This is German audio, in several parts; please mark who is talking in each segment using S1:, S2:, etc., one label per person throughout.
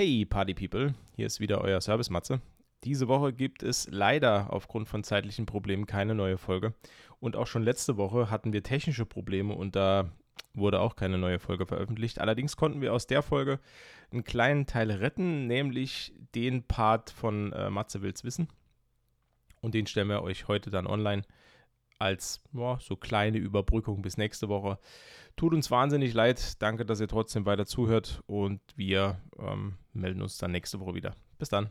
S1: Hey Party People, hier ist wieder euer Service Matze. Diese Woche gibt es leider aufgrund von zeitlichen Problemen keine neue Folge. Und auch schon letzte Woche hatten wir technische Probleme und da wurde auch keine neue Folge veröffentlicht. Allerdings konnten wir aus der Folge einen kleinen Teil retten, nämlich den Part von äh, Matze Wills Wissen. Und den stellen wir euch heute dann online als ja, so kleine Überbrückung bis nächste Woche. Tut uns wahnsinnig leid. Danke, dass ihr trotzdem weiter zuhört und wir ähm, melden uns dann nächste Woche wieder. Bis dann.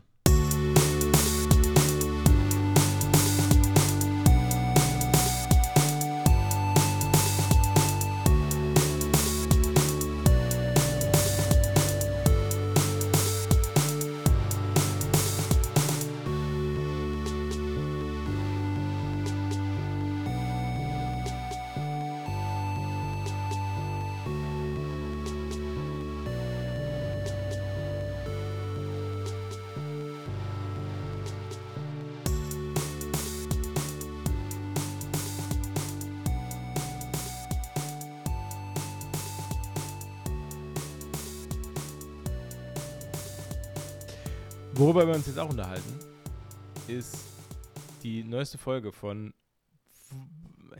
S1: Worüber wir uns jetzt auch unterhalten, ist die neueste Folge von.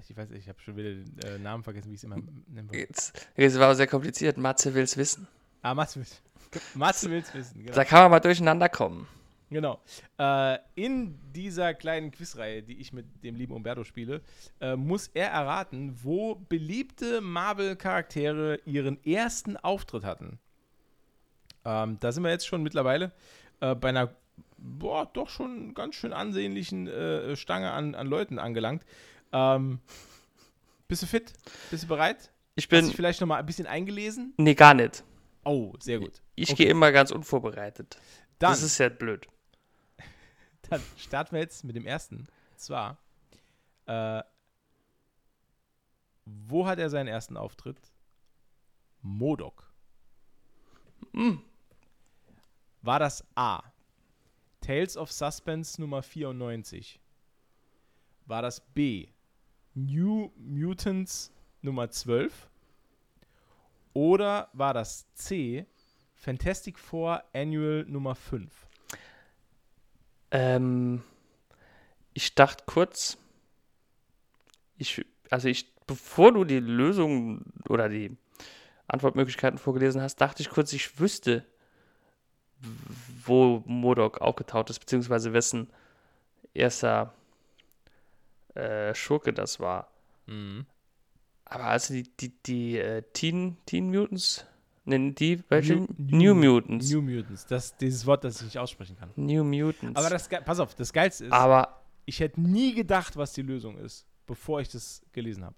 S1: Ich weiß nicht, ich habe schon wieder den äh, Namen vergessen, wie ich es immer
S2: nenne. Jetzt, jetzt war es sehr kompliziert. Matze will es wissen.
S1: Ah, Matze will Matze will's wissen.
S2: Genau. Da kann man mal durcheinander kommen.
S1: Genau. Äh, in dieser kleinen Quizreihe, die ich mit dem lieben Umberto spiele, äh, muss er erraten, wo beliebte Marvel-Charaktere ihren ersten Auftritt hatten. Ähm, da sind wir jetzt schon mittlerweile äh, bei einer, boah, doch schon ganz schön ansehnlichen äh, Stange an, an Leuten angelangt. Ähm, bist du fit? Bist du bereit?
S2: Ich bin.
S1: Hast du vielleicht noch mal ein bisschen eingelesen?
S2: Nee, gar nicht.
S1: Oh, sehr gut.
S2: Ich okay. gehe immer ganz unvorbereitet. Dann, das ist ja blöd.
S1: Dann starten wir jetzt mit dem ersten. Und zwar, äh, wo hat er seinen ersten Auftritt? Modok. Mm. War das A. Tales of Suspense Nummer 94? War das B. New Mutants Nummer 12? Oder war das C. Fantastic Four Annual Nummer 5?
S2: Ähm, ich dachte kurz, ich, also ich, bevor du die Lösung oder die Antwortmöglichkeiten vorgelesen hast, dachte ich kurz, ich wüsste, wo Modok aufgetaucht ist, beziehungsweise wessen erster äh, Schurke das war. Mhm. Aber also die, die, die äh, Teen, Teen Mutants, nennen die welche? New,
S1: New, New, Mutants. New Mutants, das, dieses Wort, das ich nicht aussprechen kann.
S2: New Mutants.
S1: Aber das, pass auf, das Geilste ist,
S2: Aber
S1: ich hätte nie gedacht, was die Lösung ist, bevor ich das gelesen habe.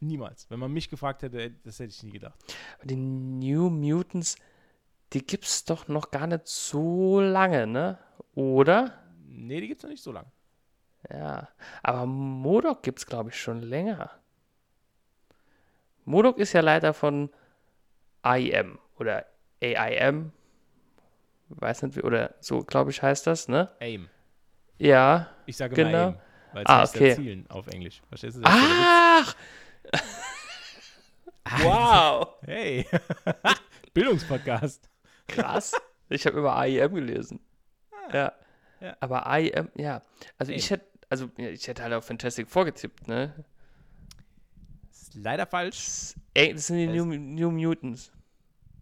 S1: Niemals. Wenn man mich gefragt hätte, das hätte ich nie gedacht.
S2: Die New Mutants, die gibt es doch noch gar nicht so lange, ne? Oder?
S1: Nee, die gibt es noch nicht so lange.
S2: Ja, aber Modok gibt es, glaube ich, schon länger. Modok ist ja Leiter von IM oder AIM. Weiß nicht, wie, oder so, glaube ich, heißt das, ne?
S1: AIM.
S2: Ja.
S1: Ich sage
S2: genau.
S1: AIM, weil es ah, heißt okay. Zielen auf Englisch. Verstehst du das?
S2: Ach! wow!
S1: Hey! Bildungspodcast.
S2: Krass. Ich habe über AIM gelesen. Ah, ja. ja. Aber AIM, ja. Also Ey. ich hätte, also ich hätte halt auf Fantastic vorgetippt, ne?
S1: Ist leider falsch.
S2: Ey, das sind die New, New, Mutants.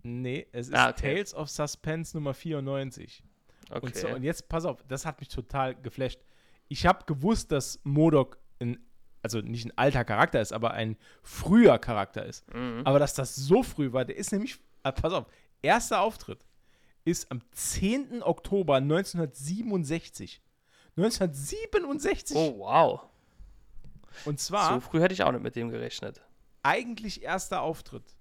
S1: Nee, es ist ah, okay. Tales of Suspense Nummer 94. Okay. Und, so, und jetzt, pass auf, das hat mich total geflasht. Ich habe gewusst, dass Modok ein, also nicht ein alter Charakter ist, aber ein früher Charakter ist. Mhm. Aber dass das so früh war, der ist nämlich, ah, pass auf, erster Auftritt ist am 10. Oktober 1967. 1967.
S2: Oh, wow.
S1: Und zwar.
S2: So früh hätte ich auch nicht mit dem gerechnet.
S1: Eigentlich erster Auftritt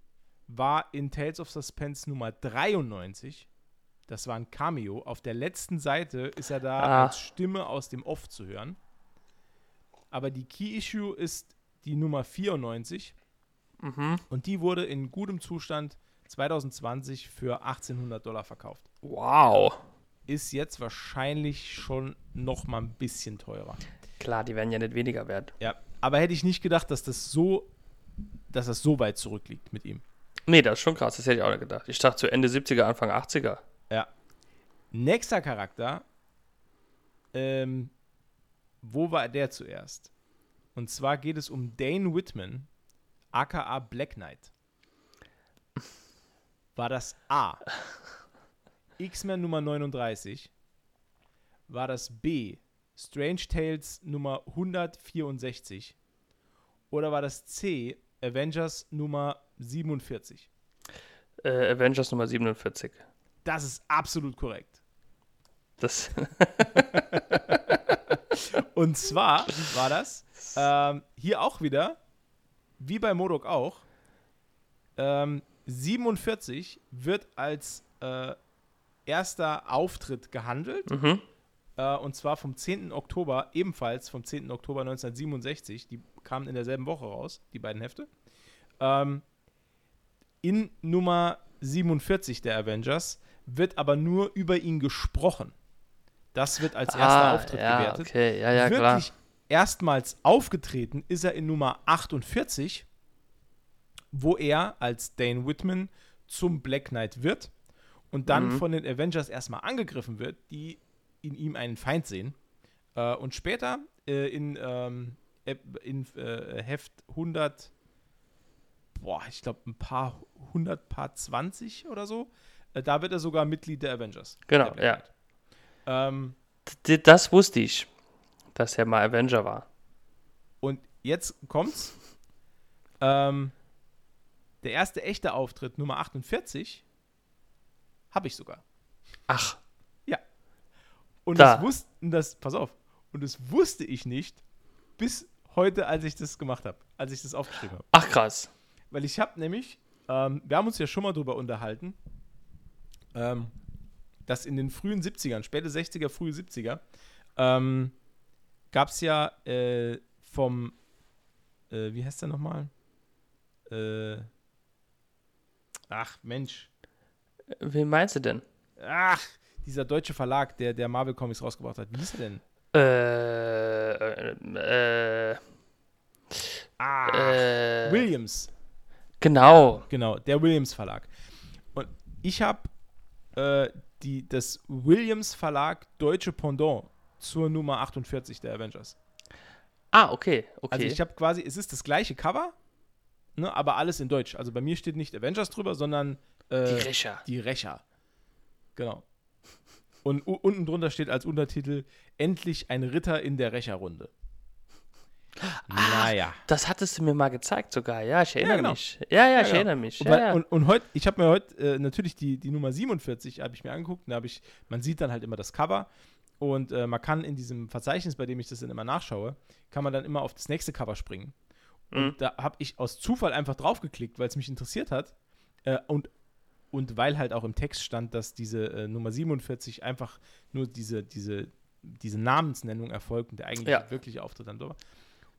S1: war in Tales of Suspense Nummer 93. Das war ein Cameo. Auf der letzten Seite ist er da ah. als Stimme aus dem Off zu hören. Aber die Key Issue ist die Nummer 94. Mhm. Und die wurde in gutem Zustand 2020 für 1800 Dollar verkauft.
S2: Wow.
S1: Ist jetzt wahrscheinlich schon noch mal ein bisschen teurer.
S2: Klar, die werden ja nicht weniger wert.
S1: Ja, aber hätte ich nicht gedacht, dass das so, dass das so weit zurückliegt mit ihm.
S2: Nee, das ist schon krass, das hätte ich auch nicht gedacht. Ich dachte zu Ende 70er, Anfang 80er.
S1: Ja, Nächster Charakter. Ähm, wo war der zuerst? Und zwar geht es um Dane Whitman, aka Black Knight. War das A. X-Men Nummer 39? War das B. Strange Tales Nummer 164? Oder war das C. Avengers Nummer 47?
S2: Äh, Avengers Nummer 47.
S1: Das ist absolut korrekt.
S2: Das.
S1: Und zwar war das ähm, hier auch wieder, wie bei Modok auch, ähm, 47 wird als äh, erster Auftritt gehandelt.
S2: mhm.
S1: Äh, und zwar vom 10. Oktober, ebenfalls vom 10. Oktober 1967. Die kamen in derselben Woche raus, die beiden Hefte. Ähm, in Nummer 47 der Avengers wird aber nur über ihn gesprochen. Das wird als erster
S2: ah,
S1: Auftritt
S2: ja,
S1: gewertet.
S2: Okay, ja, ja, klar.
S1: Wirklich erstmals aufgetreten ist er in Nummer 48, wo er als Dane Whitman zum Black Knight wird und dann
S2: Mhm.
S1: von den Avengers erstmal angegriffen wird, die in ihm einen Feind sehen. Äh, und später äh, in, ähm, in äh, Heft 100, boah, ich glaube ein paar 100, paar 20 oder so, äh, da wird er sogar Mitglied der Avengers.
S2: Genau,
S1: der
S2: ja.
S1: Ähm,
S2: das wusste ich, dass er mal Avenger war.
S1: Und jetzt kommt's. Ähm, der erste echte Auftritt, Nummer 48, habe ich sogar.
S2: Ach,
S1: Und
S2: Da.
S1: das wussten das, pass auf, und das wusste ich nicht bis heute, als ich das gemacht habe, als ich das aufgeschrieben habe.
S2: ach krass.
S1: Weil ich habe nämlich, ähm, wir haben uns ja schon mal drüber unterhalten, ähm, dass in den frühen 70ern, späte 60er, frühe 70er, ähm, gab es ja äh, vom, äh, wie heißt der nochmal? Äh, ach, Mensch.
S2: Wen meinst du denn?
S1: Ach, dieser deutsche Verlag, der, der Marvel Comics rausgebracht hat. Wie hieß er denn?
S2: Äh, äh, äh,
S1: Ah,
S2: äh,
S1: Williams.
S2: genau.
S1: Genau, der Williams Verlag. Und ich habe äh, die, das Williams Verlag deutsche Pendant zur Nummer 48 der Avengers.
S2: Ah, okay, okay.
S1: Also ich habe quasi, es ist das gleiche Cover, ne, aber alles in Deutsch. Also bei mir steht nicht Avengers drüber, sondern äh,
S2: die Rächer.
S1: die Rächer. Genau. Und unten drunter steht als Untertitel Endlich ein Ritter in der Rächerrunde. Naja.
S2: Das hattest du mir mal gezeigt sogar. Ja, ich erinnere
S1: genau.
S2: mich. Ja, ja, ich
S1: genau.
S2: erinnere mich.
S1: Und,
S2: Ja, ja.
S1: und, und heute, ich habe mir heute äh, natürlich die, die Nummer 47 habe ich mir angeguckt. Da habe ich, man sieht dann halt immer das Cover und äh, man kann in diesem Verzeichnis, bei dem ich das dann immer nachschaue, kann man dann immer auf das nächste Cover springen. Und
S2: Mhm.
S1: da habe ich aus Zufall einfach draufgeklickt, weil es mich interessiert hat. Äh, und, und weil halt auch im Text stand, dass diese äh, Nummer 47 einfach nur diese, diese, diese Namensnennung erfolgt und der eigentliche
S2: Ja.
S1: wirkliche Auftritt dann war.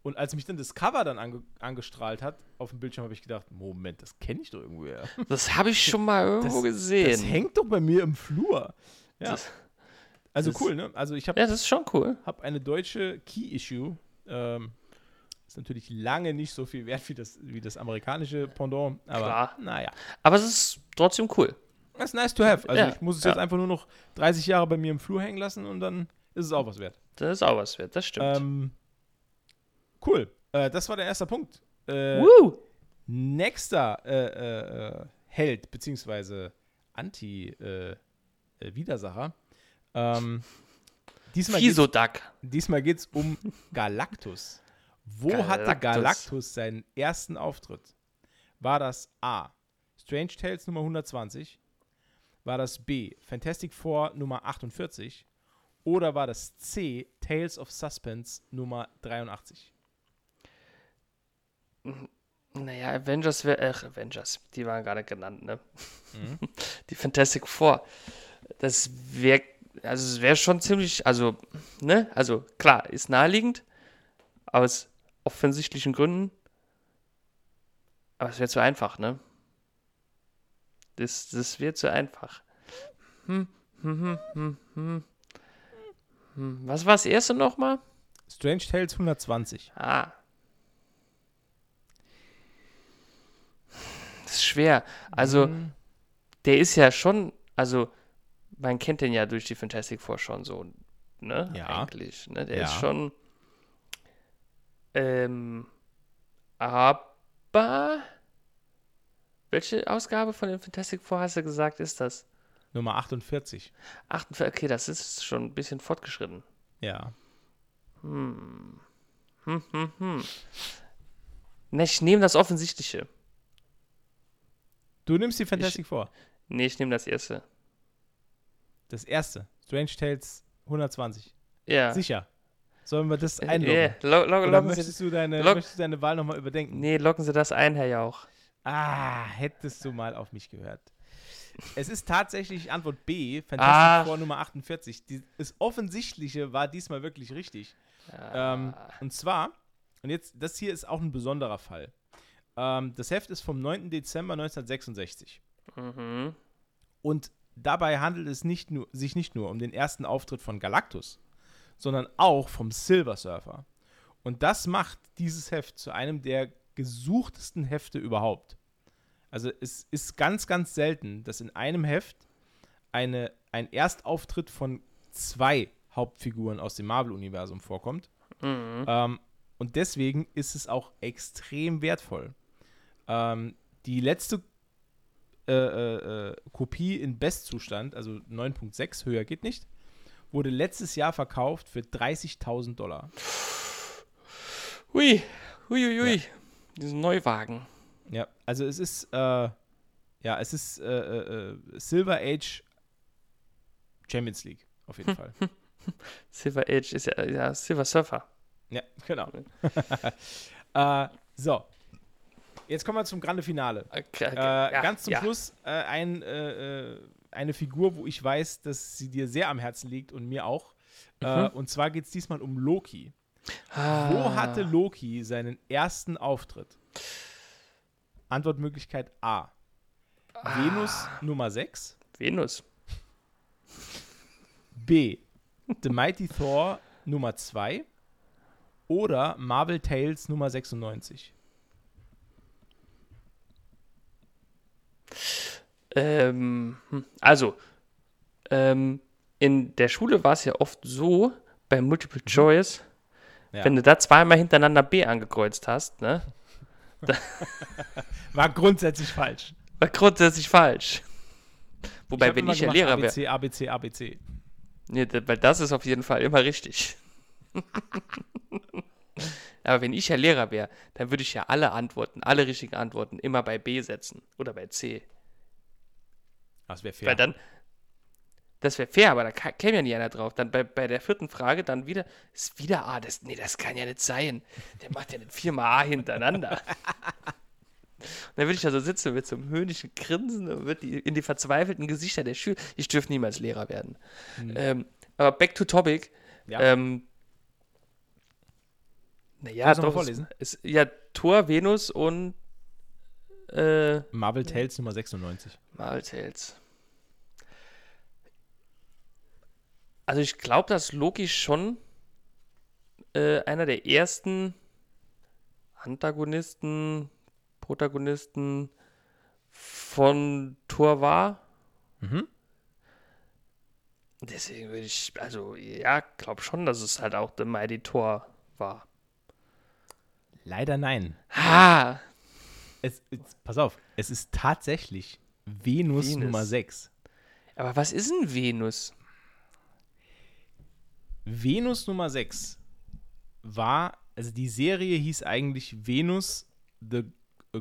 S1: Und als mich dann das Cover dann ange angestrahlt hat auf dem Bildschirm, habe ich gedacht, Moment, das kenne ich doch irgendwoher.
S2: das habe ich schon mal irgendwo
S1: Das-
S2: gesehen.
S1: Das hängt doch bei mir im Flur. Ja.
S2: Das-
S1: also
S2: das-
S1: cool, ne? Also ich habe
S2: ja, das ist schon cool.
S1: hab eine deutsche Key-Issue. Ähm, ist natürlich lange nicht so viel wert wie das, wie das amerikanische Pendant, aber
S2: Klar.
S1: naja.
S2: Aber es ist trotzdem cool.
S1: Das ist nice to have. Also
S2: Ja,
S1: ich muss es
S2: ja.
S1: jetzt einfach nur noch 30 Jahre bei mir im Flur hängen lassen und dann ist es auch was wert.
S2: Das ist auch was wert, das stimmt.
S1: Ähm, cool. Äh, das war der erste Punkt. Äh,
S2: Woo!
S1: nächster äh, äh, äh, Held, beziehungsweise Anti-Widersacher. ähm, diesmal geht's,
S2: Fisoduck.
S1: diesmal geht es um Galactus. Wo hatte
S2: Galactus.
S1: Galactus seinen ersten Auftritt? War das A. Strange Tales Nummer 120? War das B. Fantastic Four Nummer 48? Oder war das C. Tales of Suspense Nummer 83?
S2: Naja, Avengers wäre. Äh, Avengers, die waren gerade genannt, ne?
S1: Mhm.
S2: Die Fantastic Four. Das wäre. Also, es wäre schon ziemlich. Also, ne? Also, klar, ist naheliegend. Aus offensichtlichen Gründen. Aber es wäre zu einfach, ne? Das, das wird zu einfach. Hm, hm, hm, hm, hm. Hm, Was war das erste nochmal?
S1: Strange Tales 120.
S2: Ah. Das ist schwer. Also,
S1: Mhm.
S2: der ist ja schon, also man kennt den ja durch die Fantastic Four schon so, ne?
S1: Ja.
S2: Eigentlich, ne? Der
S1: Ja.
S2: ist schon. Ähm, aber. Welche Ausgabe von den Fantastic Four hast du gesagt, ist das?
S1: Nummer 48.
S2: 48, okay, das ist schon ein bisschen fortgeschritten.
S1: Ja.
S2: Hm. Hm, hm, hm. Ne, ich nehme das Offensichtliche.
S1: Du nimmst die Fantastic Four.
S2: Nee, ich nehme das erste.
S1: Das erste. Strange Tales 120.
S2: Ja.
S1: Sicher. Sollen wir das
S2: Äh,
S1: einloggen?
S2: yeah. Lo lo
S1: Oder
S2: loggen Sie,
S1: möchtest du, deine, möchtest du deine Wahl nochmal überdenken?
S2: nee, loggen Sie das ein, Herr Jauch.
S1: Ah, hättest du mal auf mich gehört. Es ist tatsächlich Antwort B,
S2: Ah.
S1: Fantastic Four Nummer 48. Die, das Offensichtliche war diesmal wirklich richtig. Ähm, und zwar, und jetzt, das hier ist auch ein besonderer Fall. Ähm, das Heft ist vom 9. Dezember 1966.
S2: Mhm.
S1: Und dabei handelt es nicht nur, sich nicht nur um den ersten Auftritt von Galactus, sondern auch vom Silver Surfer. Und das macht dieses Heft zu einem der gesuchtesten Hefte überhaupt. Also es ist ganz, ganz selten, dass in einem Heft eine, ein Erstauftritt von zwei Hauptfiguren aus dem Marvel-Universum vorkommt.
S2: Mhm.
S1: Ähm, und deswegen ist es auch extrem wertvoll. Ähm, die letzte äh, äh, äh, Kopie in Bestzustand, also 9.6, höher geht nicht, wurde letztes Jahr verkauft für 30.000 Dollar.
S2: Hui, hui, hui, hui. Diesen Neuwagen.
S1: Ja, also es ist, äh, ja, es ist äh, äh, äh, Silver Age Champions League, auf jeden Fall.
S2: Silver Age ist ja, ja Silver Surfer.
S1: Ja, genau. äh, so. Jetzt kommen wir zum Grande Finale.
S2: Okay, okay.
S1: Äh,
S2: ja,
S1: ganz zum
S2: ja.
S1: Schluss äh, ein, äh, äh, eine Figur, wo ich weiß, dass sie dir sehr am Herzen liegt und mir auch. Äh, und zwar geht es diesmal um Loki.
S2: Ah.
S1: Wo hatte Loki seinen ersten Auftritt? Antwortmöglichkeit A. Venus Nummer 6.
S2: Venus.
S1: B. The Mighty Thor Nummer 2. Oder Marvel Tales Nummer 96.
S2: Ähm, hm, also, ähm, in der Schule war es ja oft so, bei Multiple Choice,
S1: Ja.
S2: wenn du da zweimal hintereinander B angekreuzt hast, ne,
S1: War grundsätzlich falsch.
S2: war grundsätzlich falsch. Wobei,
S1: hab
S2: wenn ich ja Lehrer wäre,
S1: ABC, ABC, ABC.
S2: nee, weil das ist auf jeden Fall immer richtig. Aber wenn ich ja Lehrer wäre, dann würde ich ja alle Antworten, alle richtigen Antworten immer bei B setzen oder bei C.
S1: Das wäre fair.
S2: Weil dann, das wäre fair, aber da käme ja nie einer drauf. Dann bei, bei der vierten Frage dann wieder, ist wieder A. Das, nee, das kann ja nicht sein. Der macht ja nicht viermal A hintereinander. Und dann würde ich da so sitzen mit so einem höhnischen Grinsen und würde die, in die verzweifelten Gesichter der Schüler. Ich dürfte niemals Lehrer werden. Ähm, aber back to topic.
S1: Ja.
S2: Ähm, naja, doch,
S1: vorlesen?
S2: Es, ja, Thor, Venus und äh,
S1: Marvel Tales Nummer 96.
S2: Marvel Tales. Also ich glaube, dass Loki schon äh, einer der ersten Antagonisten, Protagonisten von Thor war.
S1: Mhm.
S2: Deswegen würde ich, also ja, glaube schon, dass es halt auch The Mighty Thor war.
S1: Leider nein.
S2: Ha!
S1: Es, es, pass auf, es ist tatsächlich Venus,
S2: Venus.
S1: Nummer 6.
S2: Aber was ist denn Venus?
S1: Venus Nummer 6 war, also die Serie hieß eigentlich Venus, the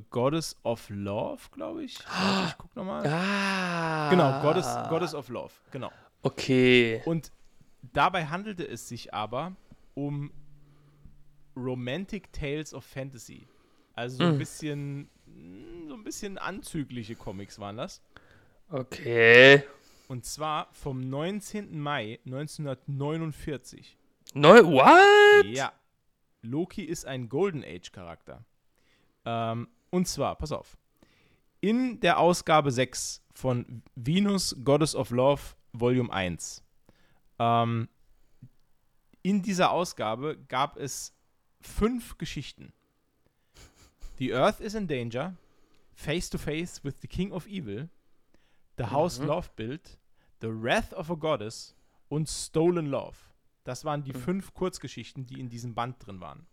S1: Goddess of Love, glaube ich. Warte, ich guck nochmal.
S2: Ah!
S1: Genau, Goddess, Goddess of Love, genau.
S2: Okay.
S1: Und dabei handelte es sich aber um Romantic Tales of Fantasy. Also so ein
S2: Mm.
S1: bisschen, so ein bisschen anzügliche Comics waren das.
S2: Okay.
S1: Und zwar vom 19. Mai 1949.
S2: Neu, what?
S1: Ja. Loki ist ein Golden Age Charakter. Ähm, und zwar, pass auf. In der Ausgabe 6 von Venus Goddess of Love Volume 1. Ähm, in dieser Ausgabe gab es fünf Geschichten. The Earth is in danger. Face to face with the King of Evil. The House
S2: Mhm.
S1: Love Build. The Wrath of a Goddess und Stolen Love. Das waren die
S2: Mhm.
S1: fünf Kurzgeschichten, die in diesem Band drin waren.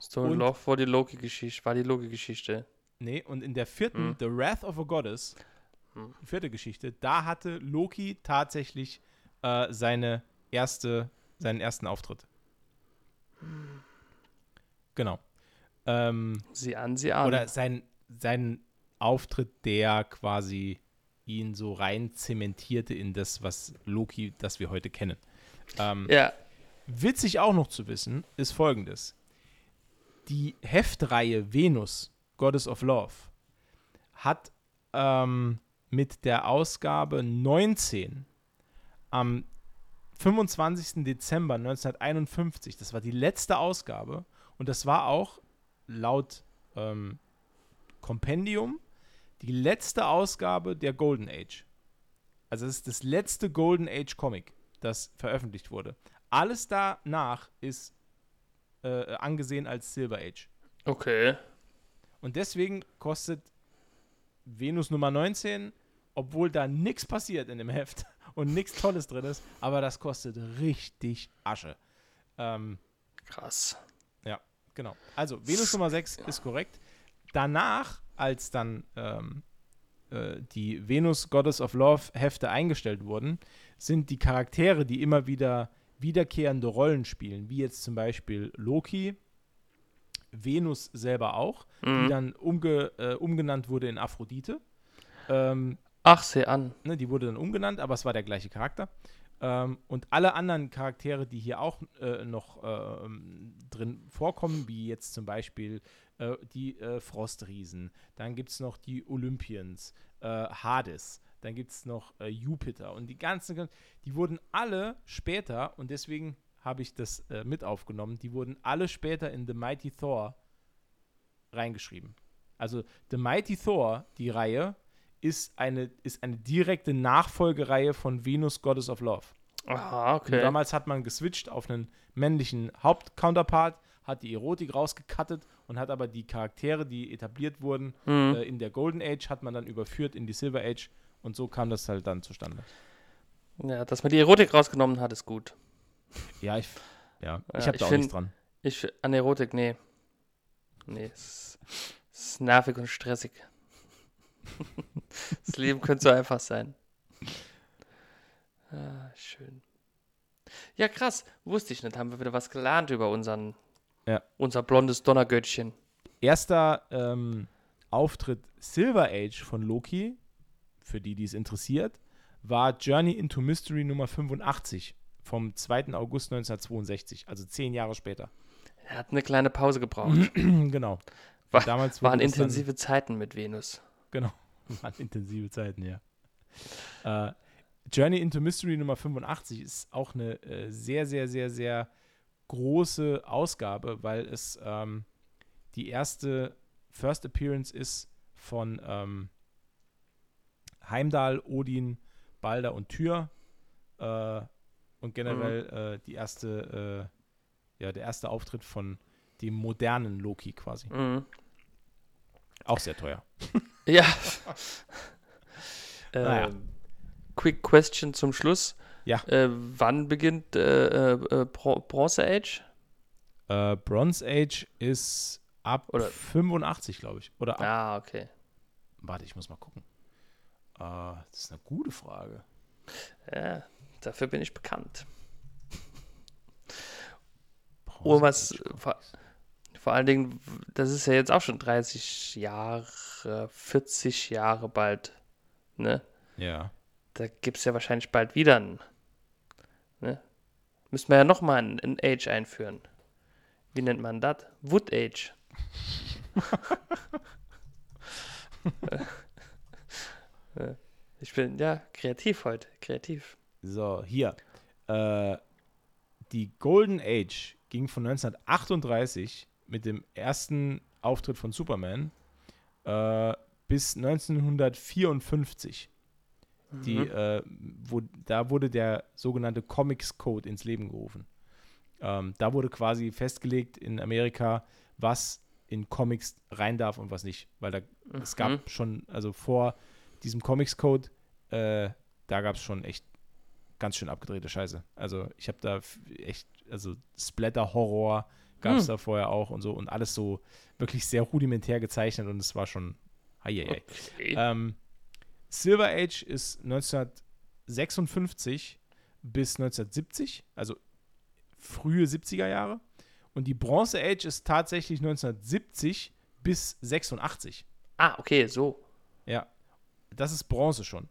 S2: Stone
S1: Und-
S2: Love war die Loki-Geschichte, war die Loki-Geschichte.
S1: Nee, und in der vierten,
S2: Mhm.
S1: The Wrath of a Goddess, die vierte Geschichte, da hatte Loki tatsächlich äh, seine erste, seinen ersten Auftritt. Genau. Ähm,
S2: Sieh an, sieh an.
S1: oder sein, sein Auftritt, der quasi ihn so rein zementierte in das, was Loki, das wir heute kennen. Ähm,
S2: ja,
S1: Witzig auch noch zu wissen, ist folgendes. Die Heftreihe Venus, Goddess of Love, hat ähm, mit der Ausgabe 19 am 25. Dezember 1951, das war die letzte Ausgabe und das war auch laut ähm, Kompendium die letzte Ausgabe der Golden Age. Also es ist das letzte Golden Age Comic, das veröffentlicht wurde. Alles danach ist äh, angesehen als Silver Age.
S2: okay.
S1: Und deswegen kostet Venus Nummer 19, obwohl da nichts passiert in dem Heft und nichts Tolles drin ist, aber das kostet richtig Asche. Ähm,
S2: Krass.
S1: genau. Also, Venus Nummer 6 ist korrekt. Danach, als dann ähm, äh, die Venus Goddess of Love Hefte eingestellt wurden, sind die Charaktere, die immer wieder wiederkehrende Rollen spielen, wie jetzt zum Beispiel Loki, Venus selber auch, die
S2: Mhm.
S1: dann umge, äh, umgenannt wurde in Aphrodite. Ähm,
S2: Ach, seh an.
S1: ne, die wurde dann umgenannt, aber es war der gleiche Charakter. Ähm, und alle anderen Charaktere, die hier auch äh, noch äh, drin vorkommen, wie jetzt zum Beispiel äh, die äh, Frostriesen, dann gibt es noch die Olympians, äh, Hades, dann gibt es noch äh, Jupiter. Und die ganzen, die wurden alle später, und deswegen habe ich das mit aufgenommen, die wurden alle später in The Mighty Thor reingeschrieben. Also The Mighty Thor, die Reihe, ist eine, ist eine direkte Nachfolgereihe von Venus Goddess of Love.
S2: Aha,
S1: Und
S2: okay.
S1: damals hat man geswitcht auf einen männlichen Hauptcounterpart, hat die Erotik rausgekattet und hat aber die Charaktere, die etabliert wurden,
S2: Mhm.
S1: äh, in der Golden Age, hat man dann überführt in die Silver Age und so kam das halt dann zustande.
S2: Ja, dass man die Erotik rausgenommen hat, ist gut.
S1: Ja, ich, ja, ich
S2: Ja,
S1: habe
S2: ich
S1: da auch nichts dran.
S2: Ich, an Erotik, nee. Nee, es ist, es ist nervig und stressig. Das Leben könnte so einfach sein. Ah, schön. Ja, krass. Wusste ich nicht. Haben wir wieder was gelernt über unseren,
S1: Ja.
S2: unser blondes Donnergöttchen.
S1: Erster ähm, Auftritt Silver Age von Loki, für die, die es interessiert, war Journey into Mystery Nummer 85 vom 2. August 1962, also zehn Jahre später.
S2: Er hat eine kleine Pause gebraucht.
S1: genau.
S2: War-
S1: Damals
S2: Waren intensive Zeiten mit Venus.
S1: Genau. Waren intensive Zeiten, ja. Äh, Journey into Mystery Nummer 85 ist auch eine äh, sehr, sehr, sehr, sehr große Ausgabe, weil es ähm, die erste First Appearance ist von ähm, Heimdall, Odin, Balder und Tyr. Äh, und generell äh, die erste, äh, ja, der erste Auftritt von dem modernen Loki quasi.
S2: Mhm.
S1: Auch sehr teuer.
S2: Ja.
S1: Naja.
S2: ähm, quick question zum Schluss.
S1: Ja.
S2: Äh, wann beginnt äh, äh, äh, Bro Bronze Age?
S1: Äh, Bronze Age ist ab
S2: Oder-
S1: 85, glaube ich. Oder ab.
S2: Ah, okay.
S1: Warte, ich muss mal gucken. Äh, das ist eine gute Frage.
S2: Ja, dafür bin ich bekannt.
S1: Bronze
S2: Oh, was,
S1: Age.
S2: Vor, allen Dingen, das ist ja jetzt auch schon 30 Jahre, 40 Jahre bald. Ne?
S1: Ja.
S2: Da gibt es ja wahrscheinlich bald wieder einen. Ne? Müssen wir ja nochmal ein, ein Age einführen. Wie nennt man das? Wood Age. Ich bin, ja, kreativ heute. Kreativ.
S1: So, hier. Äh, die Golden Age ging von 1938 mit dem ersten Auftritt von Superman äh, bis 1954. Die,
S2: Mhm.
S1: äh, wo, da wurde der sogenannte Comics Code ins Leben gerufen. Ähm, da wurde quasi festgelegt in Amerika, was in Comics rein darf und was nicht. Weil da, es
S2: Mhm.
S1: gab schon, also vor diesem Comics Code, äh, da gab es schon echt ganz schön abgedrehte Scheiße. Also ich habe da echt, also Splatter-Horror gab es hm. da vorher auch und so und alles so wirklich sehr rudimentär gezeichnet und es war schon, hei, hei, Okay. Ähm, Silver Age ist 1956 bis 1970, also frühe 70er Jahre. Und die Bronze Age ist tatsächlich 1970 bis 86.
S2: Ah, okay, so.
S1: Ja, das ist Bronze schon.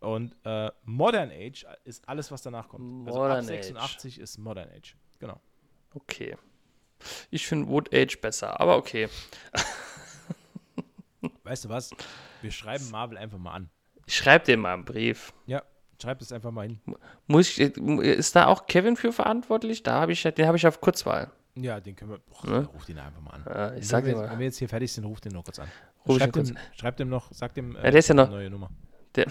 S1: Und äh, Modern Age ist alles, was danach kommt.
S2: Modern also
S1: ab 86 Age. ist Modern Age. Genau.
S2: Okay. Ich finde Wood Age besser, aber okay.
S1: weißt du was? Wir schreiben Marvel einfach mal an.
S2: Ich schreibe dir mal einen Brief.
S1: Ja, schreib es einfach mal hin.
S2: Muss ich, ist da auch Kevin für verantwortlich? Da habe ich, den habe ich auf Kurzwahl.
S1: Ja, den können wir. Boah, ne? Ruf den einfach mal an.
S2: Ja, ich sag
S1: wenn,
S2: wir,
S1: wenn wir jetzt hier fertig sind, ruf den noch kurz an. Schreib dem, schreib dem noch, sag dem
S2: äh, ja, der ist ja noch,
S1: neue Nummer.
S2: Der,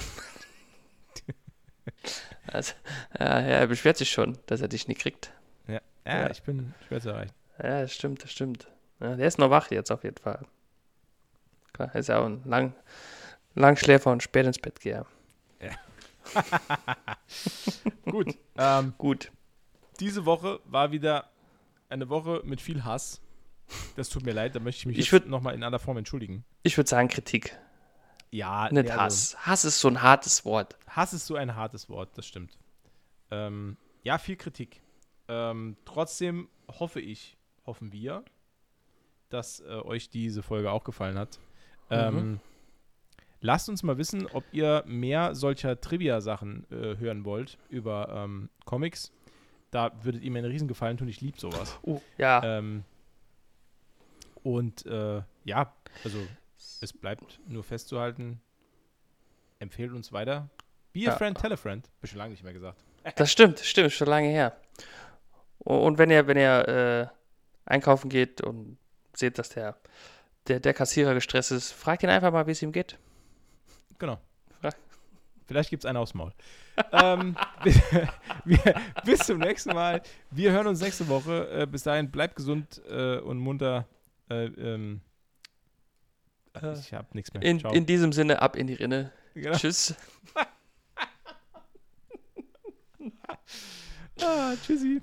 S2: also, ja, er beschwert sich schon, dass er dich nie kriegt.
S1: Ja, ja, ja. ich bin schwer zu erreichen.
S2: Ja, das stimmt, das stimmt. Ja, der ist noch wach jetzt auf jeden Fall. Klar, er ist ja auch ein lang, Langschläfer und spät ins Bett gehe.
S1: Ja. Gut. Ähm, Gut. Diese Woche war wieder eine Woche mit viel Hass. Das tut mir leid, da möchte ich mich
S2: ich jetzt
S1: nochmal in aller Form entschuldigen.
S2: Ich würde sagen Kritik.
S1: Ja,
S2: nicht also, Hass. Hass ist so ein hartes Wort.
S1: Hass ist so ein hartes Wort, das stimmt. Ähm, ja, viel Kritik. Ähm, trotzdem hoffe ich, hoffen wir, dass äh, euch diese Folge auch gefallen hat. Mhm. Ähm, lasst uns mal wissen, ob ihr mehr solcher Trivia-Sachen äh, hören wollt über ähm, Comics da würdet ihr mir einen riesen Gefallen tun. Ich liebe sowas.
S2: Oh, ja.
S1: Ähm, und äh, ja, also es bleibt nur festzuhalten, empfehlt uns weiter. Be a ja. friend, tell a friend. Hab schon lange nicht mehr gesagt.
S2: Das stimmt, stimmt, schon lange her. Und wenn ihr, wenn ihr äh, einkaufen geht und seht, dass der, der, der Kassierer gestresst ist, fragt ihn einfach mal, wie es ihm geht.
S1: Genau. Vielleicht gibt es einen aufs Maul. ähm, wir, bis zum nächsten Mal. Wir hören uns nächste Woche. Äh, bis dahin, bleibt gesund äh, und munter. Äh, ähm,
S2: äh, ich habe nichts mehr. In, in, diesem Sinne, ab in die Rinne. Genau. Tschüss.
S1: ah, tschüssi.